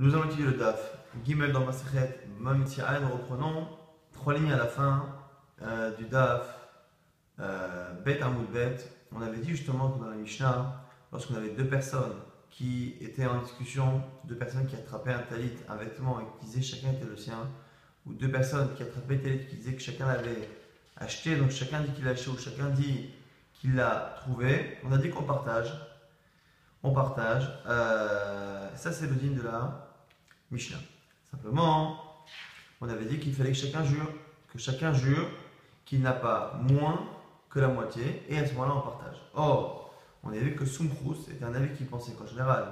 Nous allons étudier le DAF. Gimel dans Masechet Mamitiaï, nous reprenons trois lignes à la fin euh, du DAF euh, Bet Amoud Bet. On avait dit justement que dans la Mishnah, lorsqu'on avait deux personnes qui étaient en discussion, deux personnes qui attrapaient un talit, un vêtement et qui disaient chacun était le sien, ou deux personnes qui attrapaient un talit qui disaient que chacun l'avait acheté, donc chacun dit qu'il l'a acheté ou chacun dit qu'il l'a trouvé, on a dit qu'on partage. On partage. Euh, ça, c'est le digne de la Mishnah. Simplement, on avait dit qu'il fallait que chacun jure, que chacun jure qu'il n'a pas moins que la moitié, et à ce moment-là, on partage. Or, on a vu que Sumkrus était un avis qui pensait qu'en général,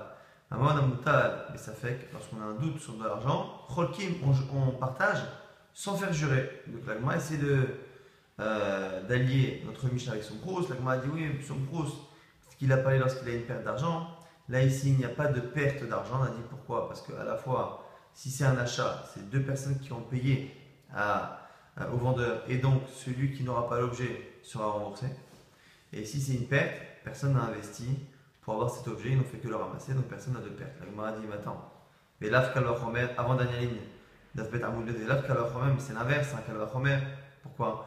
mais ça fait que lorsqu'on a un doute sur de l'argent, Cholkim, on, partage sans faire jurer. Donc l'agma essaie de euh, d'allier notre Mishnah avec Sumkrus. L'agma a dit oui, Sumkrus, ce qu'il a parlé lorsqu'il a une perte d'argent, Là, ici, il n'y a pas de perte d'argent. On a dit pourquoi? Parce qu'à la fois, si c'est un achat, c'est deux personnes qui ont payé au vendeur et donc celui qui n'aura pas l'objet sera remboursé. Et si c'est une perte, personne n'a investi pour avoir cet objet, ils n'ont fait que le ramasser, donc personne n'a de perte. La dit, mais attends, mais avant dernière ligne, c'est l'inverse, un kalvachomer. Pourquoi?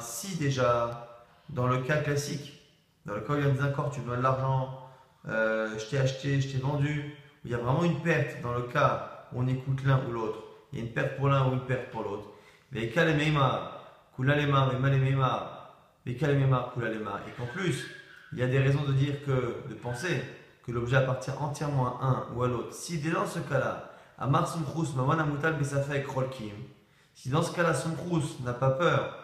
Si déjà dans le cas classique, dans le cas où il y a des accords, tu dois de l'argent, euh, je t'ai acheté, je t'ai vendu, il y a vraiment une perte dans le cas où on écoute l'un ou l'autre, il y a une perte pour l'un ou une perte pour l'autre. Mais et qu'en plus, il y a des raisons de dire que, de penser que l'objet appartient entièrement à un ou à l'autre. Si dans ce cas-là, Amar Sumkrus, Maman Amutal Besafek Rolkim, si dans ce cas-là, Sumkrus n'a pas peur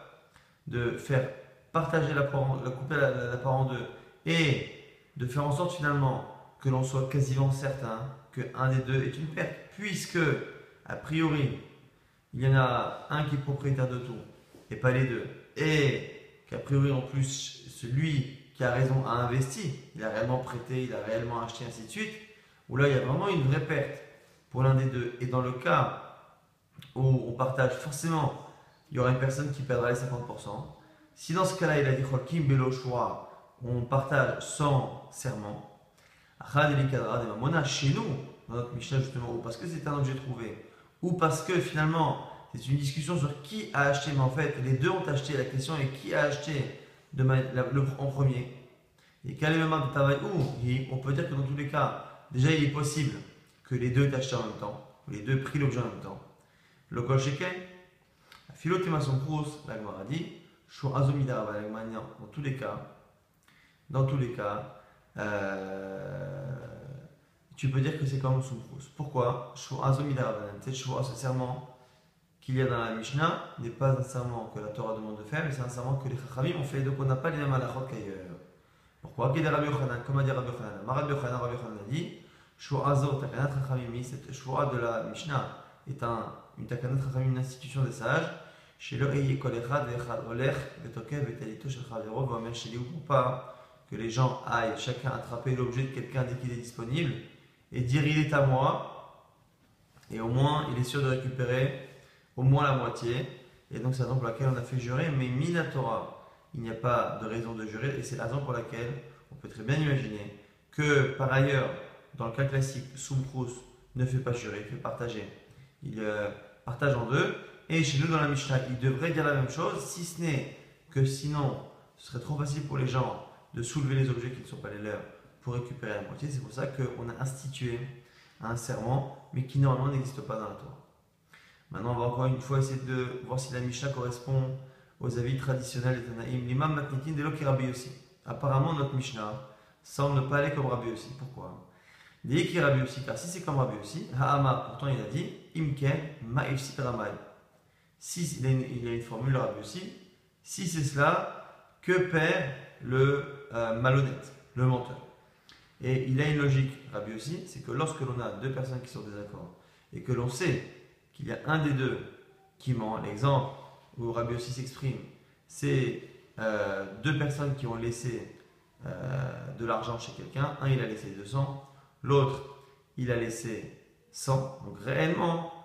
de faire partager la, la couper la, part en deux et de faire en sorte finalement que l'on soit quasiment certain qu'un des deux est une perte, puisque a priori il y en a un qui est propriétaire de tout et pas les deux, et qu'a priori en plus celui qui a raison a investi, il a réellement prêté, il a réellement acheté, ainsi de suite, où là il y a vraiment une vraie perte pour l'un des deux. Et dans le cas où on partage, forcément, il y aura une personne qui perdra les 50%, si dans ce cas-là, il a dit Chokim Belo on partage sans serment, chez nous, dans notre Mishnah justement, ou parce que c'est un objet trouvé, ou parce que finalement, c'est une discussion sur qui a acheté, mais en fait, les deux ont acheté. La question est qui a acheté en premier. Et quel est le de travail On peut dire que dans tous les cas, déjà, il est possible que les deux aient acheté en même temps, ou les deux pris l'objet en même temps. Le kol la philotéma son la Gemara dit, dans tous les cas, dans tous les cas, euh, tu peux dire que c'est comme Soumprous. Pourquoi? Cette ce serment qu'il y a dans la Mishnah n'est pas un serment que la Torah demande de faire, mais c'est un serment que les Chachamim ont fait, donc on n'a pas les mêmes halachot qu'ailleurs. Pourquoi? Comme a dit Rabbi Yochanan, Rabbi Yochanan, Rabbi Yochanan a dit, cette Shua de la Mishnah est un, une takanat Chachamim, une institution des sages, que les gens aillent chacun attraper l'objet de quelqu'un dès qu'il est disponible et dire il est à moi. Et au moins il est sûr de récupérer au moins la moitié. Et donc c'est la raison pour laquelle on a fait jurer mais Minatora il n'y a pas de raison de jurer et c'est la raison pour laquelle on peut très bien imaginer que par ailleurs dans le cas classique Soumkrous ne fait pas jurer, il fait partager. Il euh, partage en deux et chez nous, dans la Mishnah, il devrait dire la même chose, si ce n'est que sinon, ce serait trop facile pour les gens de soulever les objets qui ne sont pas les leurs pour récupérer la moitié. C'est pour ça qu'on a institué un serment, mais qui normalement n'existe pas dans la Torah. Maintenant, on va encore une fois essayer de voir si la Mishnah correspond aux avis traditionnels des Tanaïm. L'imam Matnitin de Rabbi aussi. Apparemment, notre Mishnah semble ne pas aller comme Rabbi aussi. Pourquoi? Dit Rabbi aussi, car si c'est comme Rabbi aussi, Ha'ama, pourtant il a dit, Imken Ma'ifsit Ramay si il, a une, formule Rabbi aussi, si c'est cela, que perd le euh, malhonnête, le menteur? Et il a une logique, Rabbi aussi, c'est que lorsque l'on a deux personnes qui sont en désaccord et que l'on sait qu'il y a un des deux qui ment, l'exemple où Rabbi aussi s'exprime, c'est euh, deux personnes qui ont laissé euh, de l'argent chez quelqu'un, un il a laissé 200, l'autre il a laissé 100, donc réellement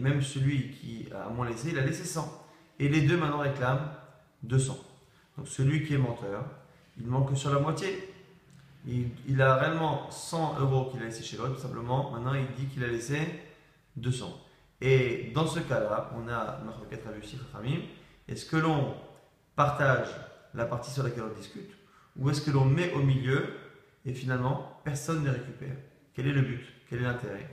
même celui qui a moins laissé, il a laissé 100. Et les deux maintenant réclament 200. Donc celui qui est menteur, il manque sur la moitié. il, a réellement 100 euros qu'il a laissé chez l'autre, tout simplement. Maintenant, il dit qu'il a laissé 200. Et dans ce cas-là, on a Est-ce que l'on partage la partie sur laquelle on discute ou est-ce que l'on met au milieu et finalement personne ne récupère? Quel est le but? Quel est l'intérêt?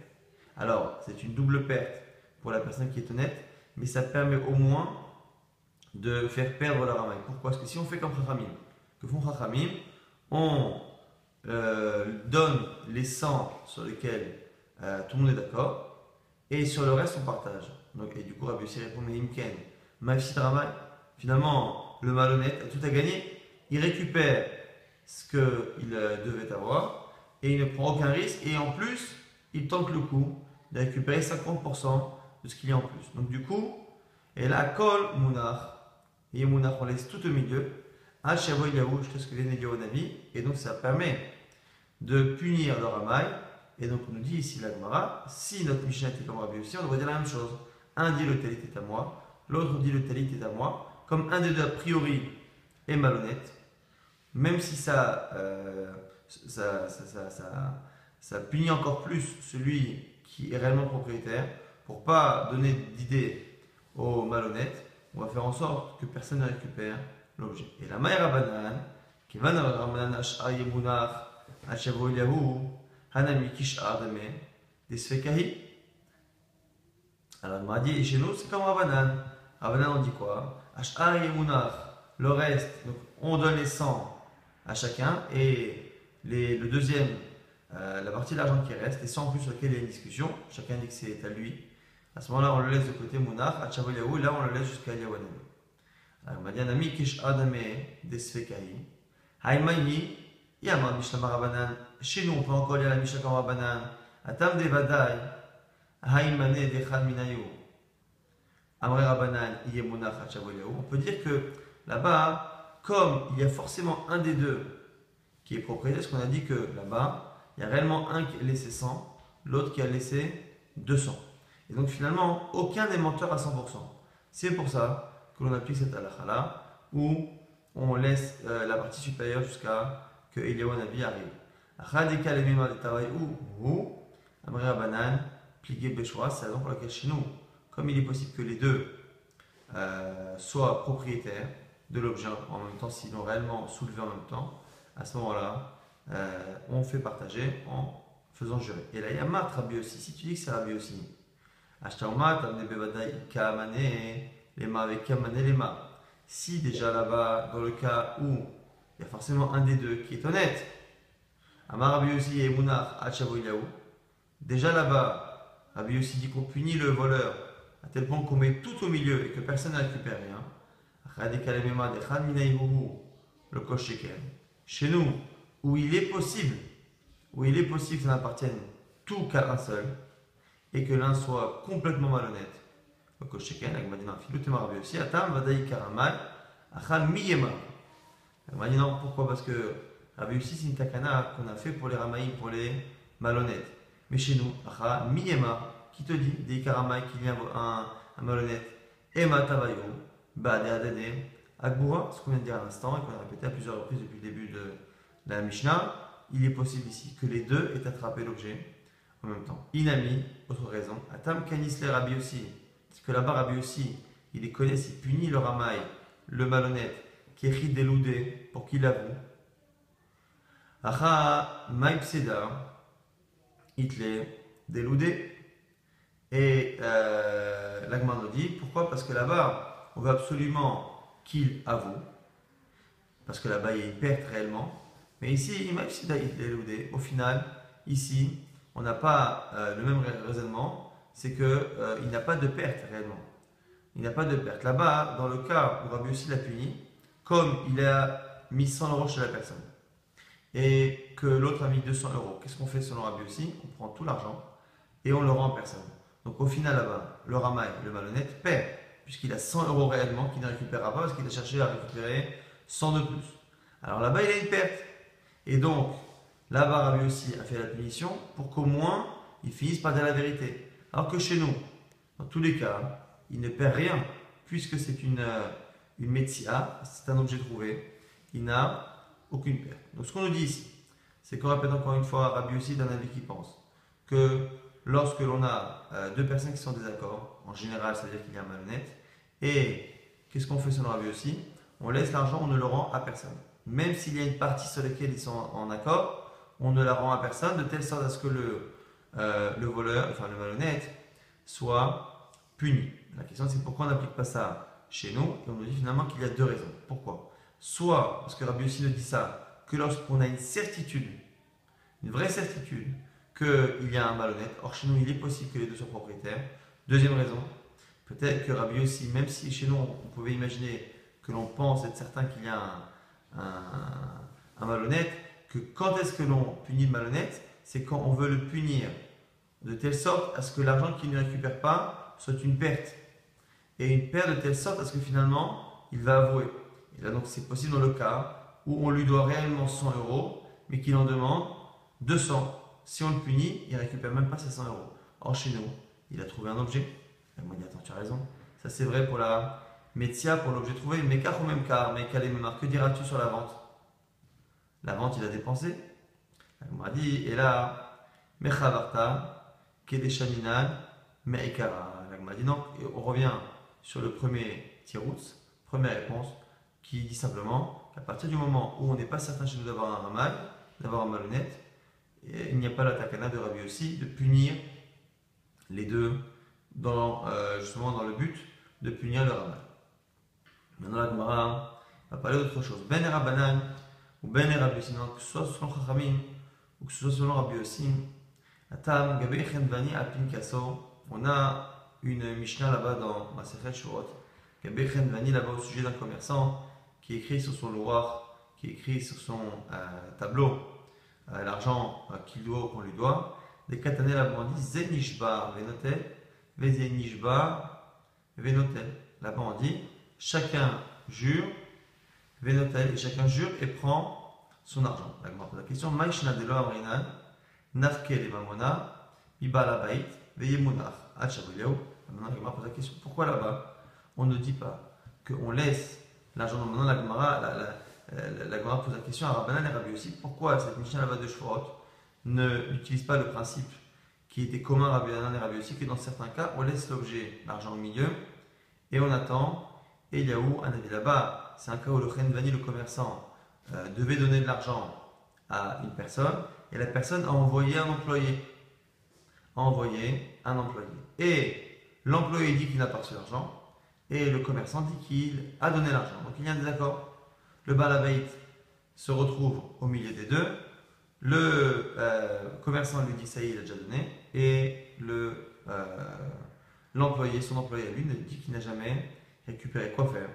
Alors, c'est une double perte pour la personne qui est honnête, mais ça permet au moins de faire perdre la ramaille. Pourquoi? Parce que si on fait comme Chachamim, que font Chachamim, on euh, donne les 100 sur lesquels euh, tout le monde est d'accord, et sur le reste on partage. Donc, et du coup, Rabbi Yossi répond, mais Imken, Ramaille, finalement, le malhonnête a tout à gagner, il récupère ce qu'il euh, devait avoir, et il ne prend aucun risque, et en plus, il tente le coup de récupérer 50% ce qu'il y a en plus. Donc du coup, et là, Kol Mounar, et Mounar, on laisse tout au milieu, Hachavo Yahu, je ce que les au Navi, et donc ça permet de punir le Ramaï. Et donc on nous dit ici la Gemara, si notre Mishnah était comme Rabbi aussi, on devrait dire la même chose. Un dit le talit est à moi, l'autre dit le talit est à moi. Comme un des deux a priori est malhonnête, même si ça, euh, ça, ça, ça, ça, punit encore plus celui qui est réellement propriétaire, pour pas donner d'idée aux malhonnêtes, on va faire en sorte que personne ne récupère l'objet. Et la Maïra Banan, qui va. Alors, m'a dit, chez nous, c'est comme Ravanan. Ravanan, on dit quoi? Ash'ar le reste, donc on donne les 100 à chacun, et le deuxième, euh, la partie de l'argent qui reste, les 100 plus sur lesquels il y a une discussion, chacun dit que c'est à lui. À ce moment-là, on le laisse de côté Mounar, à et là, on le laisse jusqu'à Yawanami. Alors, m'a dit, Hanami Kish Adame, des Sfekahi. Haïmaïni, Yamad Mishnah Rabanan. Chez nous, on peut encore lire la Mishnah Rabanan. Atam de Vadai, Haïmane Dechad Minayu. Amre Rabanan, Yemunach On peut dire que là-bas, comme il y a forcément un des deux qui est propriétaire, parce qu'on a dit que là-bas, il y a réellement un qui a laissé 100, l'autre qui a laissé 200. Et donc finalement, aucun n'est menteur à 100%. C'est pour ça que l'on applique cette halakha-là, où on laisse euh, la partie supérieure jusqu'à que Eliyahu Nabi arrive. Radika le de Tawai ou Amria Banan, plié Beshwa, c'est la raison pour laquelle chez nous, comme il est possible que les deux euh, soient propriétaires de l'objet en même temps, s'ils l'ont réellement soulevé en même temps, à ce moment-là, euh, on fait partager en faisant jurer. Et là, il y a Mat Rabbi aussi. Si tu dis que c'est Rabbi aussi, Si déjà là-bas, dans le cas où il y a forcément un des deux qui est honnête. Amar Rabbi Yossi et Mounar Hachavoyahu. Déjà là-bas, Rabbi Yossi dit qu'on punit le voleur à tel point qu'on met tout au milieu et que personne ne récupère rien. Le Chez nous, où il est possible, où il est possible que ça n'appartienne tout qu'à un seul et que l'un soit complètement malhonnête. Le Kosheken, avec Madina Filutema Rabbi Yossi, Atam Vadaï Karamal, Achal Miyema. On m'a dit non, pourquoi? Parce que Rabbi aussi c'est une takana qu'on a fait pour les ramaïs, pour les malhonnêtes. Mais chez nous, miyema, qui te dit, des karamaï qu'il y a un, un malhonnête, ema tabayo, ba de adade, agbura, ce qu'on vient de dire à l'instant et qu'on a répété à plusieurs reprises depuis le début de la Mishnah, il est possible ici que les deux aient attrapé l'objet en même temps. Inami, autre raison, atam kanis le Rabbi aussi, parce que là-bas Rabbi il les connaît, il punit le ramaï, le malhonnête, qui est déloudé pour qu'il avoue. Acha maipseda, Hitler déloudé. Et euh, l'Agman nous dit pourquoi? Parce que là-bas, on veut absolument qu'il avoue. Parce que là-bas, il y réellement. Mais ici, maipseda, il déloudé. Au final, ici, on n'a pas euh, le même raisonnement. C'est qu'il euh, n'a pas de perte réellement. Il n'a pas de perte. Là-bas, dans le cas où Rabbi aussi l'a puni, comme il a mis 100 euros chez la personne et que l'autre a mis 200 euros, qu'est-ce qu'on fait selon Rabbi aussi On prend tout l'argent et on le rend en personne. Donc au final là-bas, le ramaï, le malhonnête, perd, puisqu'il a 100 euros réellement qu'il ne récupérera pas parce qu'il a cherché à récupérer 100 de plus. Alors là-bas, il a une perte. Et donc, là-bas, Rabbi aussi a fait la punition pour qu'au moins, il finisse par dire la vérité. Alors que chez nous, dans tous les cas, il ne perd rien, puisque c'est une euh, une A, c'est un objet trouvé, il n'a aucune perte. Donc ce qu'on nous dit c'est qu'on répète encore une fois Rabbi aussi d'un avis qui pense que lorsque l'on a euh, deux personnes qui sont en désaccord, en général, ça veut dire qu'il y a un malhonnête, et qu'est-ce qu'on fait selon Rabbi aussi On laisse l'argent, on ne le rend à personne. Même s'il y a une partie sur laquelle ils sont en accord, on ne la rend à personne, de telle sorte à ce que le, euh, le voleur, enfin le malhonnête, soit puni. La question c'est pourquoi on n'applique pas ça chez nous? Et on nous dit finalement qu'il y a deux raisons. Pourquoi? Soit, parce que Rabbi aussi nous dit ça, que lorsqu'on a une certitude, une vraie certitude, qu'il y a un malhonnête, or chez nous il est possible que les deux soient propriétaires. Deuxième raison, peut-être que Rabbi aussi, même si chez nous on pouvait imaginer que l'on pense être certain qu'il y a un, malhonnête, que quand est-ce que l'on punit le malhonnête C'est quand on veut le punir de telle sorte à ce que l'argent qu'il ne récupère pas soit une perte. Et une perte de telle sorte à ce que finalement il va avouer. Et là donc c'est possible dans le cas où on lui doit réellement 100 euros, mais qu'il en demande 200. Si on le punit, il récupère même pas ses 100 euros. Or chez nous, il a trouvé un objet. Il m'a dit attends tu as raison. Ça c'est vrai pour la métia, pour l'objet trouvé, mais car au même cas, mais que diras-tu sur la vente? La vente il a dépensé. M'a dit, et là, Mechavarta, Kedeshaminan, Meikara. m'a dit non, on revient sur le premier tiroutz, première réponse, qui dit simplement qu'à partir du moment où on n'est pas certain chez nous d'avoir un ramal, d'avoir un malhonnête, il n'y a pas la takana de Rabbi aussi de punir les deux dans, euh, justement dans le but de punir le ramal. Maintenant la Gemara va parler d'autre chose. Ben et Ou soit selon Chachamim ou que ce soit selon Rabbi aussi, Atam, Gabe Vani Apin Kasso, on a une Mishnah là-bas dans Masechet Shurot, Gabe Vani là-bas au sujet d'un commerçant qui écrit sur son loir, qui écrit sur son euh, tableau euh, l'argent euh, qu'il doit ou qu'on lui doit. Des katané là-bas on dit Zenishba Venotel, Vezenishba Venotel. Là-bas on dit chacun jure, Venotel, et chacun jure et prend son argent. La question Maishna de Amrinan Nafke le Mamona. Maintenant, la pose la question pourquoi là-bas on ne dit pas qu'on laisse l'argent Maintenant, la Gemara, la, la, Gemara pose la question à Rabbanan et Rabbi aussi pourquoi cette Mishnah là-bas de Shvorot ne n'utilise pas le principe qui était commun à Rabbanan et Rabbi aussi que dans certains cas on laisse l'objet, l'argent au milieu, et on attend, et il y a où un avis là-bas C'est un cas où le Vani, le commerçant, euh, devait donner de l'argent à une personne, et la personne a envoyé un employé. Envoyé un employé. Et l'employé dit qu'il n'a pas reçu l'argent, et le commerçant dit qu'il a donné l'argent. Donc il y a un désaccord. Le balabait se retrouve au milieu des deux. Le euh, commerçant lui dit ça y est, il a déjà donné. Et euh, son employé à lui, dit qu'il n'a jamais récupéré. Quoi faire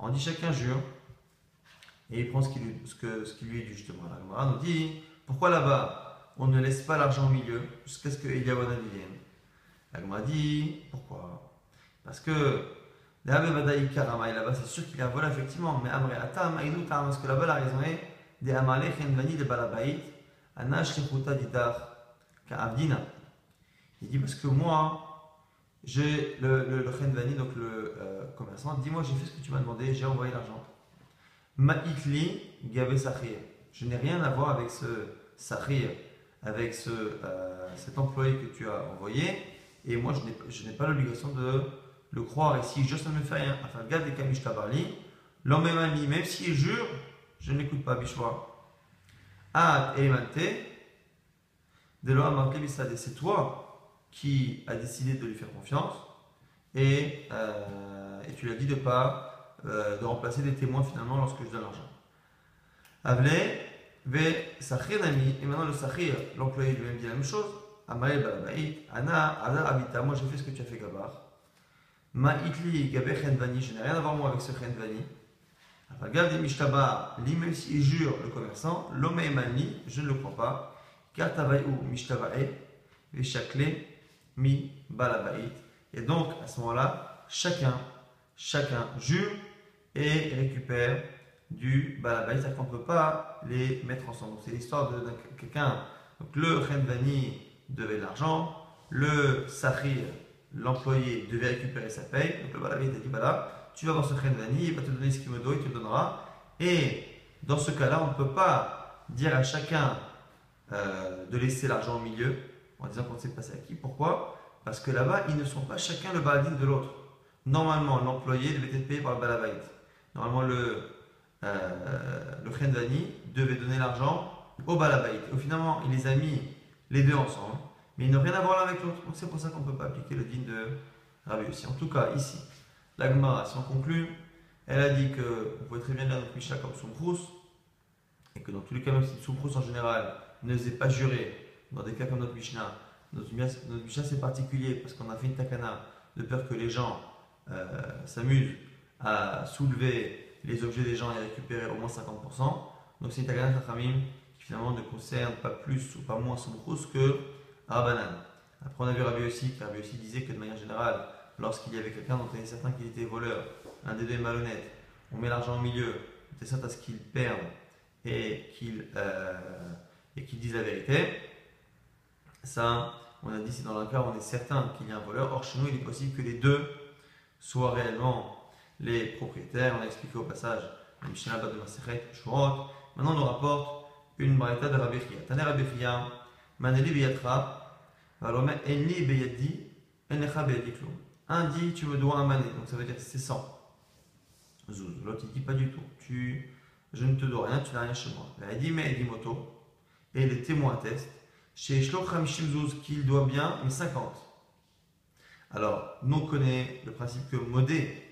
On dit chacun jure et il prend ce qui lui, ce que, ce qui lui est dû justement. La Gemara nous dit pourquoi là-bas on ne laisse pas l'argent au milieu jusqu'à ce que Eliyawana vienne? La Gemara dit pourquoi? Parce que là-bas c'est sûr qu'il y a un vol effectivement, mais Amre Atam, parce que là-bas la raison est des Amalek Vani de Balabait, Anash Reputa Didar, Ka'abdina. Il dit parce que moi, j'ai le, le, donc le euh, commerçant, dit moi j'ai fait ce que tu m'as demandé, j'ai envoyé l'argent. Ma'ikli Gabe Sahir. Je n'ai rien à voir avec ce Sahir, avec ce, euh, cet employé que tu as envoyé, et moi je n'ai pas l'obligation de le croire ici, je ne me fais rien. Enfin, regarde les Kamish Tabarli, l'homme est même s'il jure, je n'écoute pas Bishwa. Ah, Elimante, de l'homme c'est toi qui as décidé de lui faire confiance, et, euh, et tu lui as dit de pas euh, de remplacer des témoins finalement lorsque je donne l'argent. Avle, ve sachir nami, et maintenant le sachir, l'employé lui-même dit la même chose. Amael balabaït, ana, ada abita, moi j'ai fait ce que tu as fait gabar. Ma itli gabe chenvani, je n'ai rien à voir moi avec ce chenvani. Regarde mishtaba, li même s'il jure le commerçant, l'homme mani, je ne le crois pas. Car tabaïou mishtabae, ve mi balabaït. Et donc à ce moment-là, chacun, chacun jure et récupère du balabait, c'est-à-dire qu'on ne peut pas les mettre ensemble. C'est l'histoire de, quelqu'un. Le Renvani devait de l'argent, le Sahir, l'employé, devait récupérer sa paye. Donc le balabait a dit voilà, tu vas voir ce Renvani, il va te donner ce qu'il me doit, il te donnera. Et dans ce cas-là, on ne peut pas dire à chacun euh, de laisser l'argent au milieu, en disant qu'on sait passer à qui. Pourquoi? Parce que là-bas, ils ne sont pas chacun le baladin de l'autre. Normalement, l'employé devait être payé par le balabait. Normalement, le, euh, le Khendani devait donner l'argent au balabait. Au finalement, il les a mis les deux ensemble, mais ils n'ont rien à voir l'un avec l'autre. Donc c'est pour ça qu'on ne peut pas appliquer le din de Rabbi aussi. En tout cas, ici, la Gemara, si on conclut, elle a dit que vous pouvez très bien lire notre Mishnah comme Soumprous, et que dans tous les cas, même si Soumprous en général ne faisait pas jurer, dans des cas comme notre Mishnah, notre Mishnah c'est particulier parce qu'on a fait une takana de peur que les gens euh, s'amusent à soulever les objets des gens et récupérer au moins 50%. Donc c'est une takana Chachamim qui finalement ne concerne pas plus ou pas moins Soumprous que Rabbanan. Après, on a vu Rabbi aussi, qui Rabbi aussi disait que de manière générale, lorsqu'il y avait quelqu'un dont on était certain qu'il était voleur, un des deux est malhonnête, on met l'argent au milieu, est certain à ce qu'il perde et qu'il euh, dise la vérité. Ça, on a dit, c'est dans le cas où on est certain qu'il y a un voleur. Or, chez nous, il est possible que les deux soient réellement les propriétaires. On a expliqué au passage le Mishnah de Maseret Shurot. Maintenant, on nous rapporte une barita de Rabbi Chia. Taner Rabbi Chia, Maneli Beyatra, Valome Enli. Un dit, tu me dois un mané, donc ça veut dire c'est 100. Zouz. L'autre, il dit pas du tout. Tu, je ne te dois rien, tu n'as rien chez moi. Il dit, mais moto. Et les témoins attestent. Chez Shloch Hamishim Zouz, qu'il doit bien, mais 50. Alors, nous on connaît le principe que modé,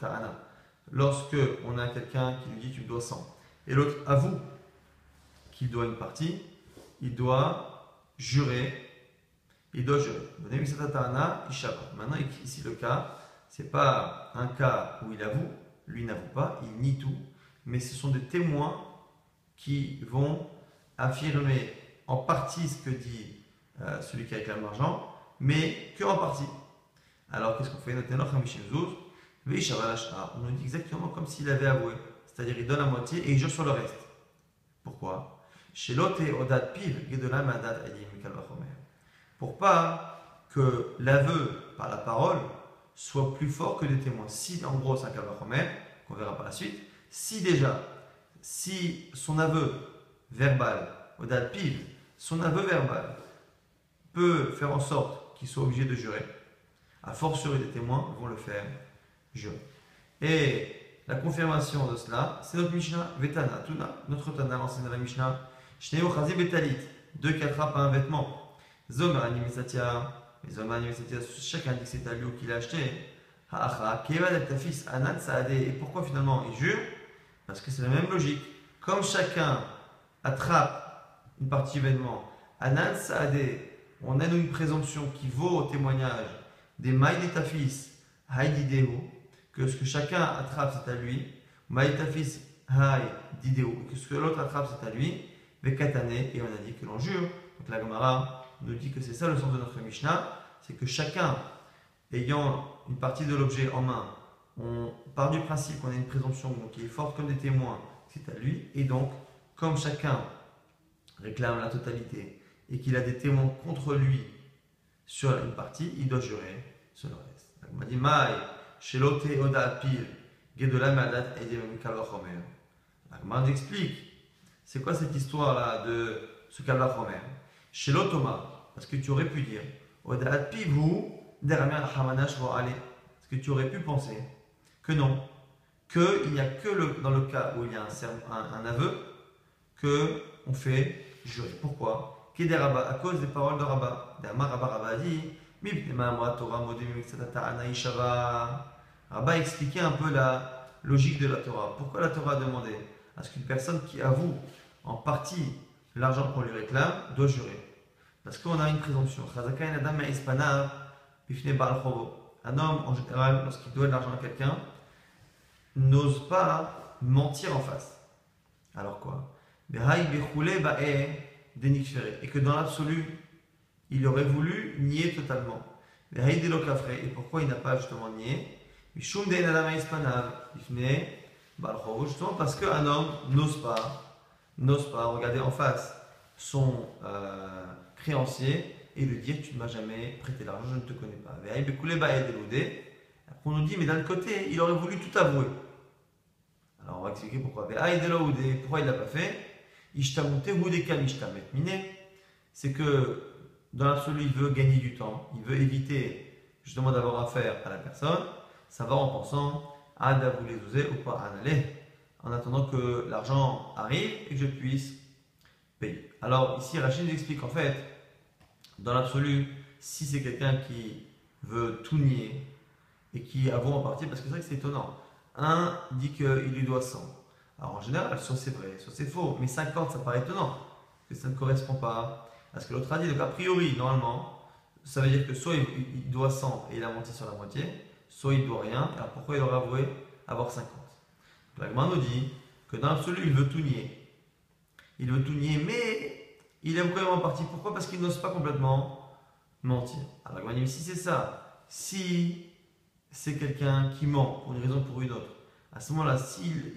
Tarana, lorsque on a quelqu'un qui lui dit tu dois 100, et l'autre avoue qu'il doit une partie, il doit jurer. Il doit jurer. Maintenant, ici, le cas, ce n'est pas un cas où il avoue, lui n'avoue pas, il nie tout, mais ce sont des témoins qui vont affirmer en partie ce que dit euh, celui qui réclame l'argent, mais que en partie. Alors, qu'est-ce qu'on fait? On nous dit exactement comme s'il avait avoué, c'est-à-dire il donne la moitié et il jure sur le reste. Pourquoi? Pour pas que l'aveu par la parole soit plus fort que des témoins. Si, en gros, c'est un kavachomer, qu'on verra par la suite, si déjà, si son aveu verbal, piv, son aveu verbal peut faire en sorte qu'il soit obligé de jurer, à fortiori des témoins vont le faire jurer. Et la confirmation de cela, c'est notre Mishnah, Vetana, Tuna, notre Tana, l'enseigne de la Mishnah, Shneo Chazi Betalit, deux qui attrapent un vêtement Zomer Animesatia, mais Zomer Animesatia, chacun dit que c'est à qu'il a acheté. Ha'acha, Kevad fils, Anan Saade. Et pourquoi finalement il jure? Parce que c'est la même logique. Comme chacun attrape une partie événement, Anan Saade, on a une présomption qui vaut au témoignage des mailles de que ce que chacun attrape c'est à lui, maï ta fils, que ce que l'autre attrape c'est à lui, Vekatane, et on a dit que l'on jure. Donc la Gemara nous dit que c'est ça le sens de notre Mishnah, c'est que chacun ayant une partie de l'objet en main, on part du principe qu'on a une présomption qui est forte comme des témoins, c'est à lui, et donc, comme chacun réclame la totalité et qu'il a des témoins contre lui sur une partie, il doit jurer sur le reste. On m'a dit, Maï, Shelote Oda Pil, Gedola Madat et Kavachomer. nous explique, c'est quoi cette histoire-là de ce Kavachomer chez l'Otoma, parce que tu aurais pu dire, parce que tu aurais pu penser que non, qu'il n'y a que le, dans le cas où il y a un, un, aveu, que on fait jurer. Pourquoi? À cause des paroles de Rabat. Rabat a dit, Rabat expliquait un peu la logique de la Torah. Pourquoi la Torah a demandé à ce qu'une personne qui avoue en partie l'argent qu'on lui réclame doit jurer? Parce qu'on a une présomption. Un homme, en général, lorsqu'il doit de l'argent à quelqu'un, n'ose pas mentir en face. Alors quoi? Et que dans l'absolu, il aurait voulu nier totalement. Et pourquoi il n'a pas justement nié? Justement parce qu'un homme n'ose pas n'ose pas regarder en face son euh, créancier et lui dire Tu ne m'as jamais prêté l'argent, je ne te connais pas. On nous dit Mais d'un côté, il aurait voulu tout avouer. Alors on va expliquer pourquoi. Pourquoi il ne l'a pas fait? C'est que dans l'absolu, il veut gagner du temps, il veut éviter justement d'avoir affaire à la personne, ça va en pensant à les ou pas aller en attendant que l'argent arrive et que je puisse payer. Alors ici, Rachid nous explique en fait, dans l'absolu, si c'est quelqu'un qui veut tout nier et qui avoue en partie, parce que c'est vrai que c'est étonnant. Un dit qu'il lui doit 100. Alors en général, soit c'est vrai, soit c'est faux, mais 50, ça paraît étonnant, que ça ne correspond pas à ce que l'autre a dit. Donc a priori, normalement, ça veut dire que soit il, doit 100 et il a menti sur la moitié, soit il doit rien. Alors pourquoi il aurait avoué avoir 50 L'Agma nous dit que dans l'absolu, il veut tout nier. Il veut tout nier, mais il aime quand même en partie. Pourquoi? Parce qu'il n'ose pas complètement mentir. Alors l'Agma dit si c'est ça, si c'est quelqu'un qui ment pour une raison ou pour une autre, à ce moment-là, s'il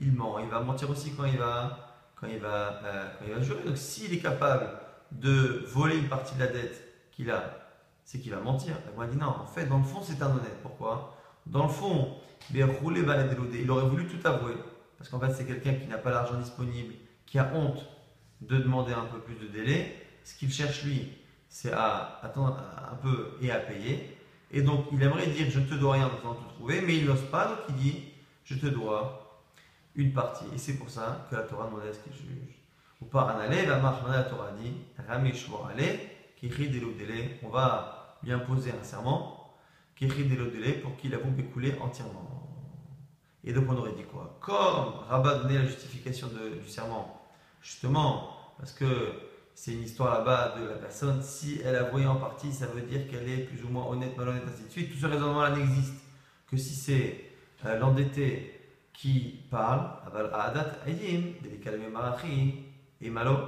il, ment, il va mentir aussi quand il va, quand il va, euh, quand il va jurer. Donc s'il est capable de voler une partie de la dette qu'il a, c'est qu'il va mentir. La dit non, en fait, dans le fond, c'est un honnête. Pourquoi? Dans le fond, il aurait voulu tout avouer. Parce qu'en fait, c'est quelqu'un qui n'a pas l'argent disponible, qui a honte de demander un peu plus de délai. Ce qu'il cherche, lui, c'est à attendre un peu et à payer. Et donc, il aimerait dire je ne te dois rien en tout trouver, mais il n'ose pas, donc il dit je te dois une partie. Et c'est pour ça que la Torah demande à ce qu'il juge. Ou pas en aller, la marche la Torah dit on va lui imposer un serment, pour qu'il avoue écoulé entièrement. Et donc on aurait dit quoi? Comme Rabat donnait la justification du serment, justement, parce que c'est une histoire là-bas de la personne. Si elle a voyé en partie, ça veut dire qu'elle est plus ou moins honnête, malhonnête, ainsi de suite. Tout ce raisonnement-là n'existe que si c'est euh, l'endetté qui parle, et Malo.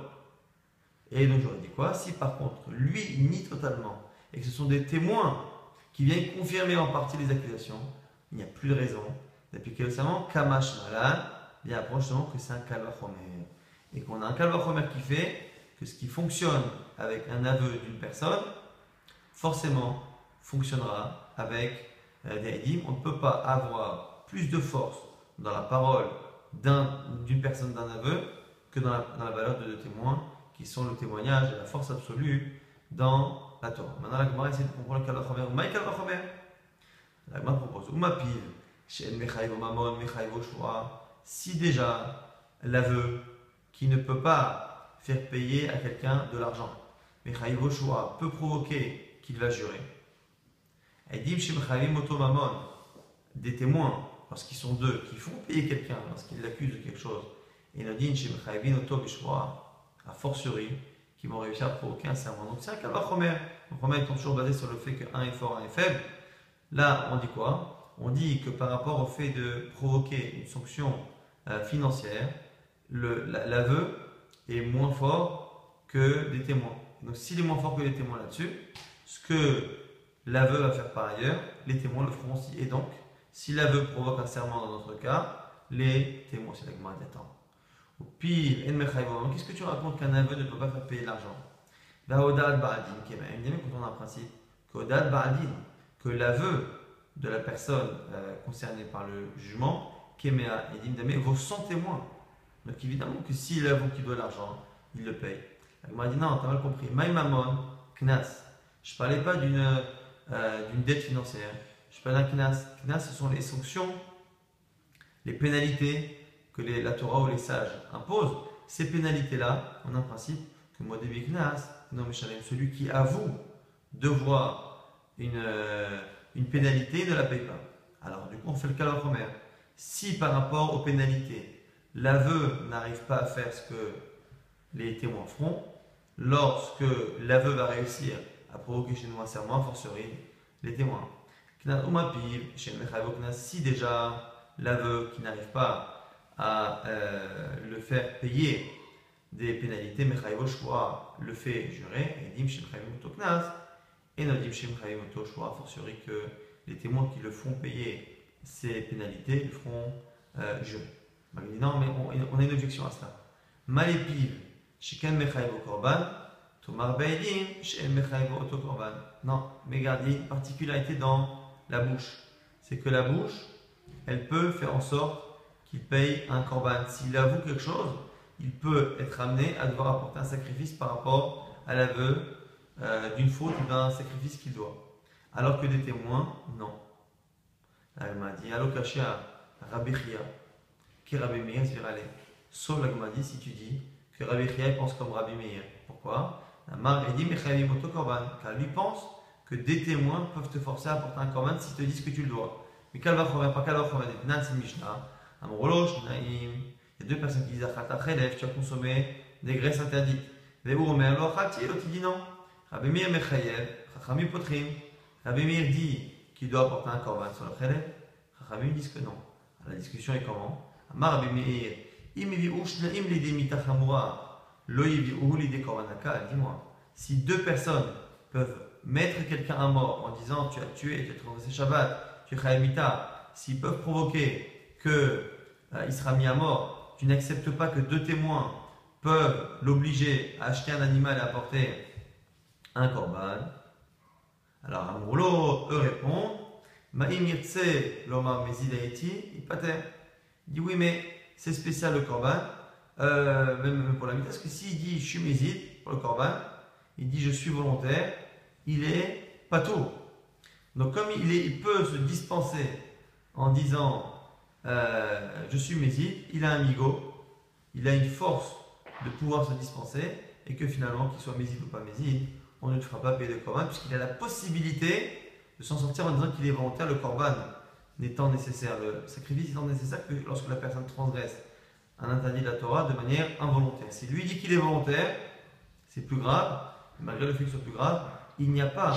Et donc j'aurais dit quoi? Si par contre, lui nie totalement, et que ce sont des témoins qui viennent confirmer en partie les accusations, il n'y a plus de raison d'appliquer le serment. Kamash Malan, bien approche que c'est un kalvachomer. Et qu'on a un kalvachomer qui fait que ce qui fonctionne avec un aveu d'une personne, forcément fonctionnera avec euh, des hadim. On ne peut pas avoir plus de force dans la parole d'une personne d'un aveu que dans la, valeur de deux témoins, qui sont le témoignage et la force absolue dans la Torah. Maintenant, la Gemara essaie de comprendre le Kalvachomer. Ou Maï Kalvachomer La Gemara propose Ou Mapil, Shen Mamon, Si déjà l'aveu qui ne peut pas faire payer à quelqu'un de l'argent. Mais Choua peut provoquer qu'il va jurer. Des témoins, lorsqu'ils sont deux, qui font payer quelqu'un lorsqu'ils l'accusent de quelque chose. Et Nadine a fortiori, qui vont réussir à provoquer un serment. Donc c'est un Romer. Donc Romer est toujours basé sur le fait qu'un est fort, un est faible. Là, on dit quoi? On dit que par rapport au fait de provoquer une sanction euh, financière, l'aveu est moins fort que des témoins. Donc s'il est moins fort que les témoins là-dessus, ce que l'aveu va faire par ailleurs, les témoins le feront aussi. Et donc, si l'aveu provoque un serment dans notre cas, les témoins, c'est la Gemara d'attendre. Ou pire, qu'est-ce que tu racontes qu'un aveu ne peut pas faire payer l'argent? Quand on a un principe que l'aveu de la personne euh, concernée par le jugement, Kemea et vaut 100 témoins. Donc évidemment que s'il avoue qu'il doit l'argent, il le paye. Elle m'a dit non, t'as mal compris. Maïmamon, knas. Je parlais pas euh, d'une dette financière. Je parlais d'un knas. Knas, ce sont les sanctions, les pénalités que la Torah ou les sages imposent. Ces pénalités-là, on a un principe que moi, début knas, non mais celui qui avoue devoir une, euh, une pénalité ne la paye pas. Alors du coup, on fait le de Si par rapport aux pénalités, l'aveu n'arrive pas à faire ce que les témoins feront, lorsque l'aveu va réussir à provoquer chez nous un serment, fortiori les témoins. Si déjà l'aveu qui n'arrive pas à euh, le faire payer des pénalités, le fait jurer, et fortiori que les témoins qui le font payer ces pénalités le feront euh, jurer. Il dit non, mais on, a une objection à cela. Malépiv, Shiken Mechaïv Korban, Tomar Beidin, Shen Mechaïv Korban. Non, mais regardez, une particularité dans la bouche. C'est que la bouche, elle peut faire en sorte qu'il paye un Korban. S'il avoue quelque chose, il peut être amené à devoir apporter un sacrifice par rapport à l'aveu euh, d'une faute ou d'un sacrifice qu'il doit. Alors que des témoins, non. Elle m'a dit, allo caché à Rabbi Est Rabbi Meir, Sauf la dit, si tu dis que Rabbi Chia pense comme Rabbi Meir. Pourquoi? Car lui pense que des témoins peuvent te forcer à apporter un korban s'ils te disent que tu le dois. Mais quel va faire? Pas quel va faire? Nan c'est Mishnah. Il y a deux personnes qui disent tu as consommé des graisses interdites. Rabbi dit non. Rabbi Meir Mechayev, Chachami Potrim. Rabbi Meir dit qu'il doit apporter un korban sur le Chelef. Chachamim disent que non. La discussion est comment? Amar Rabbi Meir, Dis-moi, si deux personnes peuvent mettre quelqu'un à mort en disant tu as tué, tu as transgressé Shabbat, tu es Chayamita, s'ils peuvent provoquer qu'il euh, sera mis à mort, tu n'acceptes pas que deux témoins peuvent l'obliger à acheter un animal et apporter un korban. Alors Amroulo, eux répondent Ma'im l'Oma Mezidaiti, il dit oui, mais c'est spécial le korban, euh, même pour la mita, parce que s'il dit je suis méside pour le korban, il dit je suis volontaire, il est pato. Donc comme il, est, il peut se dispenser en disant euh, je suis méside, il a un migo, il a une force de pouvoir se dispenser, et que finalement, qu'il soit méside ou pas méside, on ne te fera pas payer le korban, puisqu'il a la possibilité de s'en sortir en disant qu'il est volontaire, le korban n'étant nécessaire, le sacrifice étant nécessaire que lorsque la personne transgresse un interdit de la Torah de manière involontaire. Si lui dit qu'il est volontaire, c'est plus grave, malgré le fait que ce soit plus grave, il n'y a pas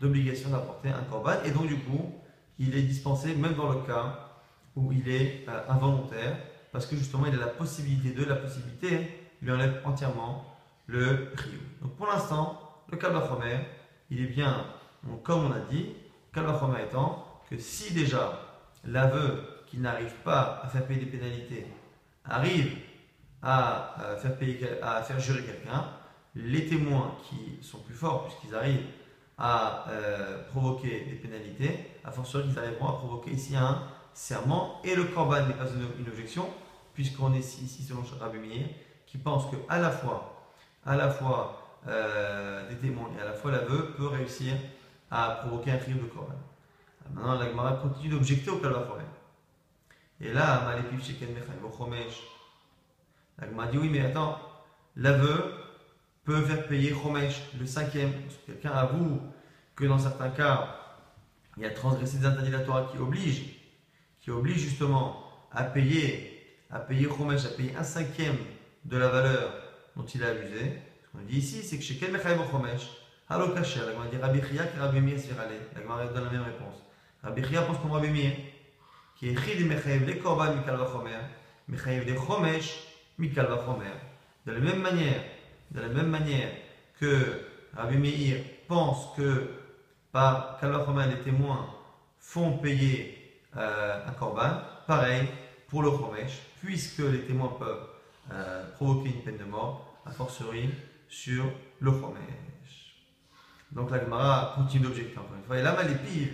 d'obligation d'apporter un korban, et donc du coup, il est dispensé même dans le cas où il est euh, involontaire, parce que justement il a la possibilité de, la possibilité lui enlève entièrement le rio. Donc pour l'instant, le Kalvachomer, il est bien, comme on a dit, Kalvachomer étant que si déjà l'aveu qui n'arrive pas à faire payer des pénalités arrive à euh, faire, payer, à faire jurer quelqu'un, les témoins qui sont plus forts, puisqu'ils arrivent à euh, provoquer des pénalités, à force ils arriveront à provoquer ici un serment, et le corban n'est pas une, objection, puisqu'on est ici, selon Rabbi Meir, qui pense que à la fois, à la fois euh, des témoins et à la fois l'aveu peut réussir à provoquer un crime de corban. Maintenant, la Gemara continue d'objecter au Kalvachomer. Et là, Malepif Sheken Mechaim, Chomesh. La Gemara dit oui, mais attends, l'aveu peut faire payer Chomesh, le cinquième. Quelqu'un avoue que dans certains cas, il a transgressé des interdits de la Torah qui oblige, qui oblige justement à payer, à payer Chomesh, à payer un cinquième de la valeur dont il a abusé. Ce qu'on dit ici, c'est que chez Ken Mechaim Chomesh, Halo Kacher, la Gemara dit Rabbi Chia qui Rabbi Mir Sirale. La Gemara donne la même réponse. Rabbi pense comme Rabbi Mir, qui est Chid Mechaïv les Korban Mikal Vachomer, Mechaïv les Chomesh Mikal Vachomer. De la même manière, de la même manière que Rabbi Meir pense que par Kalvachomer les témoins font payer un Korban, pareil pour le Chomesh, puisque les témoins peuvent provoquer une peine de mort, a fortiori sur le Chomesh. Donc la Gemara continue d'objecter encore une fois. Et là, Malepiv,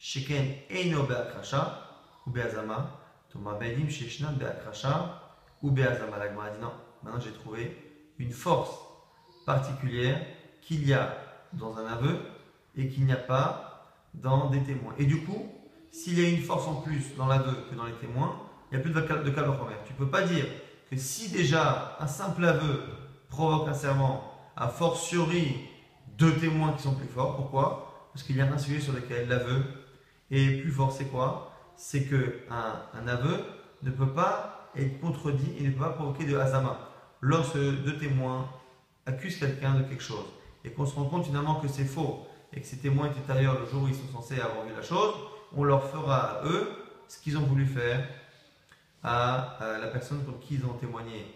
Sheken Eino Beakrasha, ou Beazama, Thomas Bedim Sheshna Beakrasha, ou Beazama. La Gemara dit non, maintenant j'ai trouvé une force particulière qu'il y a dans un aveu et qu'il n'y a pas dans des témoins. Et du coup, s'il y a une force en plus dans l'aveu que dans les témoins, il n'y a plus de cas de Tu ne peux pas dire que si déjà un simple aveu provoque un serment, a fortiori deux témoins qui sont plus forts. Pourquoi? Parce qu'il y a un sujet sur lequel l'aveu est plus fort. C'est quoi? C'est que un, aveu ne peut pas être contredit et ne peut pas provoquer de hasama. Lorsque deux témoins accusent quelqu'un de quelque chose et qu'on se rend compte finalement que c'est faux et que ces témoins étaient ailleurs le jour où ils sont censés avoir vu la chose, on leur fera à eux ce qu'ils ont voulu faire à, la personne contre qui ils ont témoigné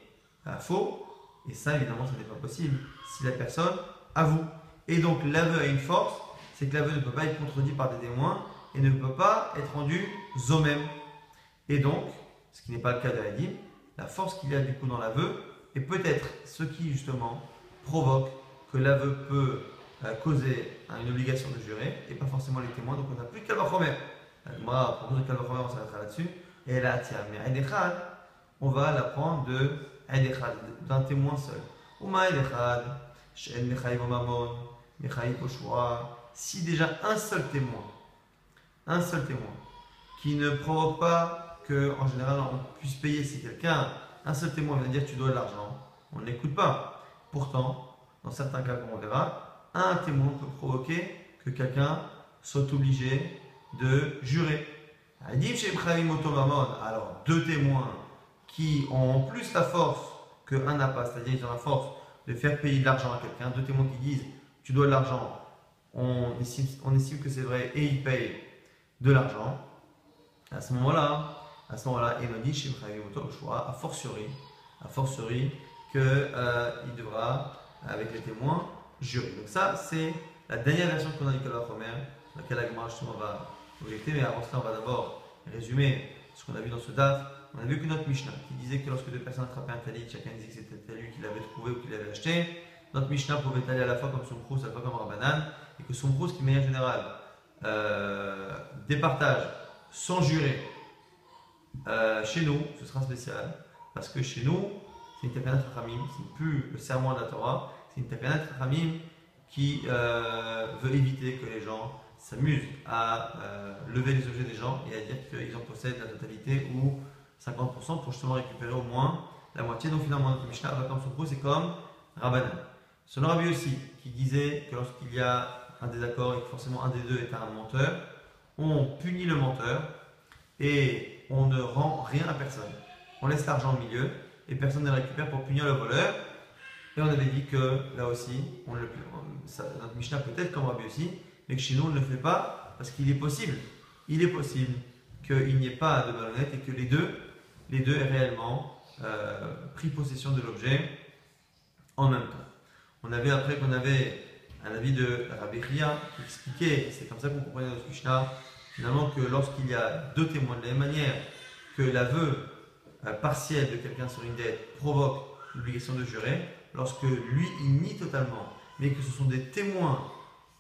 faux. Et ça, évidemment, ce n'est pas possible si la personne avoue. Et donc, l'aveu a une force, c'est que l'aveu ne peut pas être contredit par des témoins et ne peut pas être rendu zomem. Et donc, ce qui n'est pas le cas de la la force qu'il y a du coup dans l'aveu est peut-être ce qui justement provoque que l'aveu peut euh, causer une obligation de jurer et pas forcément les témoins. Donc on n'a plus de Kalvachomer. Moi, pour nous, Kalvachomer, on s'arrêtera là-dessus. Et là, tiens, mais on va la prendre de Eid Echad, d'un témoin seul. Uma Eid Echad, She'en Mechaïv Mamon, Mechaïv Oshua. Si déjà un seul témoin, un seul témoin, qui ne provoque pas que, en général, on puisse payer si quelqu'un, un seul témoin vient dire tu dois de l'argent, on ne l'écoute pas. Pourtant, dans certains cas, comme on verra, un témoin peut provoquer que quelqu'un soit obligé de jurer. Alors, deux témoins qui ont plus la force qu'un n'a pas, c'est-à-dire ils ont la force de faire payer de l'argent à quelqu'un, deux témoins qui disent tu dois de l'argent, on estime, on estime que c'est vrai et ils payent de l'argent. À ce moment-là, à ce moment-là, il dit chez choix, a fortiori, a fortiori qu'il euh, devra, avec les témoins, jurer. Donc ça, c'est la dernière version qu'on a dit que la première, laquelle la justement va objecter, mais avant cela, on va d'abord résumer ce qu'on a vu dans ce DAF. On a vu que notre Mishnah, qui disait que lorsque deux personnes attrapaient un talit, chacun disait que c'était lui qui l'avait trouvé ou qui l'avait acheté. Notre Mishnah pouvait aller à la fois comme son prous, à la fois comme Rabbanan, et que son prous, qui, manière générale, euh, départage sans jurer euh, chez nous, ce sera spécial, parce que chez nous, c'est une takanat Ramim, c'est plus le serment de la Torah, c'est une takanat Ramim qui euh, veut éviter que les gens s'amusent à lever les objets des gens et à dire qu'ils en possèdent la totalité ou 50% pour justement récupérer au moins la moitié. Donc finalement, notre Mishnah, comme son c'est comme Rabbanan. Selon Rabbi aussi, qui disait que lorsqu'il y a un désaccord et que forcément un des deux est un menteur, on punit le menteur et on ne rend rien à personne. On laisse l'argent au milieu et personne ne le récupère pour punir le voleur. Et on avait dit que là aussi, on le, notre Mishnah peut être comme Rabbi aussi, mais que chez nous on ne le fait pas parce qu'il est possible. Il est possible qu'il n'y ait pas de malhonnête et que les deux, les deux aient réellement euh, pris possession de l'objet en même temps. On avait après qu'on avait un avis de Rabbi Ria qui expliquait, c'est comme ça qu'on comprenait notre Mishnah, finalement que lorsqu'il y a deux témoins, de la même manière que l'aveu euh, partiel de quelqu'un sur une dette provoque l'obligation de jurer, lorsque lui il nie totalement, mais que ce sont des témoins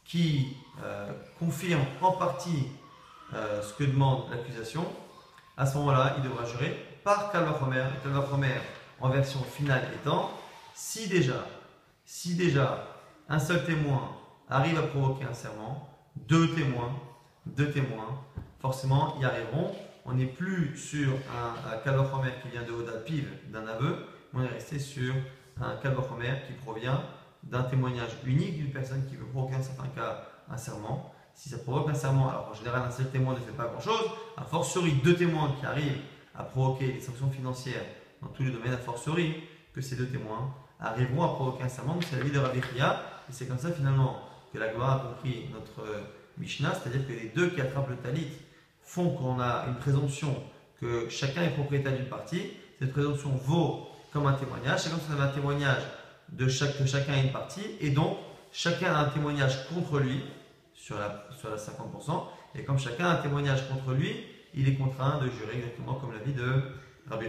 qui euh, confirment en partie euh, ce que demande l'accusation, à ce moment-là, il devra jurer par Kalvachomer. Et en version finale étant, si déjà, si déjà un seul témoin arrive à provoquer un serment, deux témoins deux témoins, forcément, y arriveront. On n'est plus sur un, un qui vient de Oda Piv, d'un aveu, on est resté sur un calvachomer qui provient d'un témoignage unique d'une personne qui veut provoquer en certains cas un serment. Si ça provoque un serment, alors en général un seul témoin ne fait pas grand-chose, a fortiori deux témoins qui arrivent à provoquer des sanctions financières dans tous les domaines, a fortiori que ces deux témoins arriveront à provoquer un serment. C'est la vie de Rabbi Chia, et c'est comme ça finalement que la gloire a compris notre Mishnah, c'est-à-dire que les deux qui attrapent le talit font qu'on a une présomption que chacun est propriétaire d'une partie. Cette présomption vaut comme un témoignage. C'est comme si on avait un témoignage de chaque, que chacun a une partie, et donc chacun a un témoignage contre lui sur la, sur la 50%, et comme chacun a un témoignage contre lui, il est contraint de jurer exactement comme la vie de Rabbi.